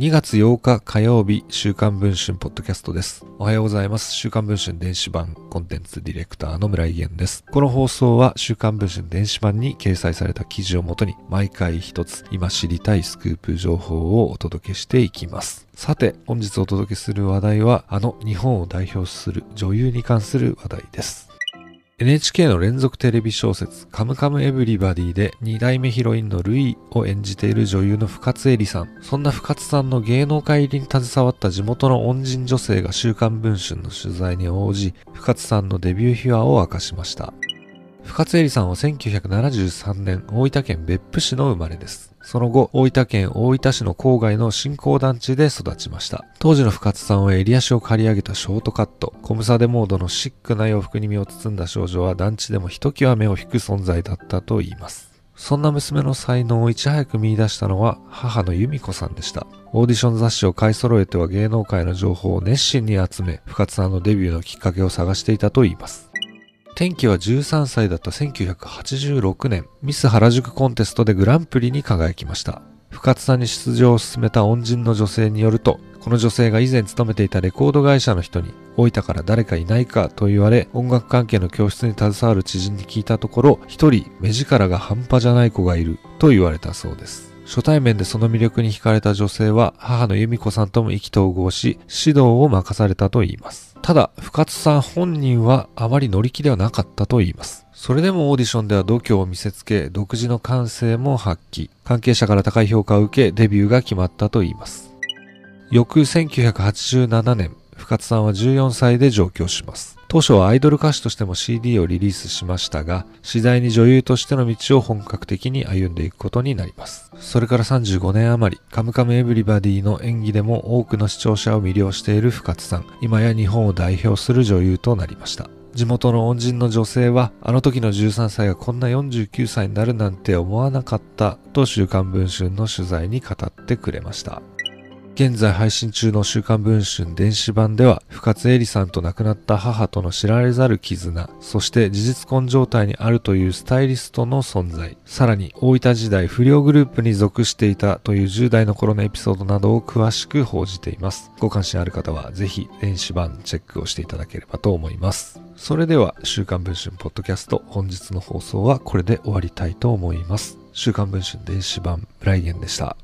2月8日火曜日、週刊文春ポッドキャストです。おはようございます。週刊文春電子版コンテンツディレクターの村井源です。この放送は週刊文春電子版に掲載された記事をもとに毎回一つ今知りたいスクープ情報をお届けしていきます。さて、本日お届けする話題はあの日本を代表する女優に関する話題です。NHK の連続テレビ小説カムカムエヴリバディで2代目ヒロインのルイを演じている女優の深津絵里さん。そんな深津さんの芸能界入りに携わった地元の恩人女性が週刊文春の取材に応じ、深津さんのデビュー秘話を明かしました。深津絵里さんは1973年大分県別府市の生まれです。その後、大分県大分市の郊外の新興団地で育ちました。当時の深津さんは襟足を刈り上げたショートカット、コムサデモードのシックな洋服に身を包んだ少女は団地でもひときわ目を引く存在だったと言います。そんな娘の才能をいち早く見出したのは母の由美子さんでした。オーディション雑誌を買い揃えては芸能界の情報を熱心に集め、深津さんのデビューのきっかけを探していたと言います。転機は13歳だった1986年、ミス原宿コンテストでグランプリに輝きました。深津さんに出場を進めた恩人の女性によると、この女性が以前勤めていたレコード会社の人に、大分から誰かいないかと言われ、音楽関係の教室に携わる知人に聞いたところ、一人目力が半端じゃない子がいると言われたそうです。初対面でその魅力に惹かれた女性は母の由美子さんとも意気投合し指導を任されたといいます。ただ、深津さん本人はあまり乗り気ではなかったと言います。それでもオーディションでは度胸を見せつけ、独自の感性も発揮。関係者から高い評価を受け、デビューが決まったと言います。翌1987年、深津さんは14歳で上京します。当初はアイドル歌手としても CD をリリースしましたが、次第に女優としての道を本格的に歩んでいくことになります。それから35年余り、カムカムエヴリバディの演技でも多くの視聴者を魅了している深津さん、今や日本を代表する女優となりました。地元の恩人の女性は、あの時の13歳がこんな49歳になるなんて思わなかったと週刊文春の取材に語ってくれました。現在配信中の週刊文春電子版では、深津絵里さんと亡くなった母との知られざる絆、そして事実婚状態にあるというスタイリストの存在、さらに大分時代不良グループに属していたという10代の頃のエピソードなどを詳しく報じています。ご関心ある方はぜひ電子版チェックをしていただければと思います。それでは、週刊文春ポッドキャスト本日の放送はこれで終わりたいと思います。週刊文春電子版ブライゲンでした。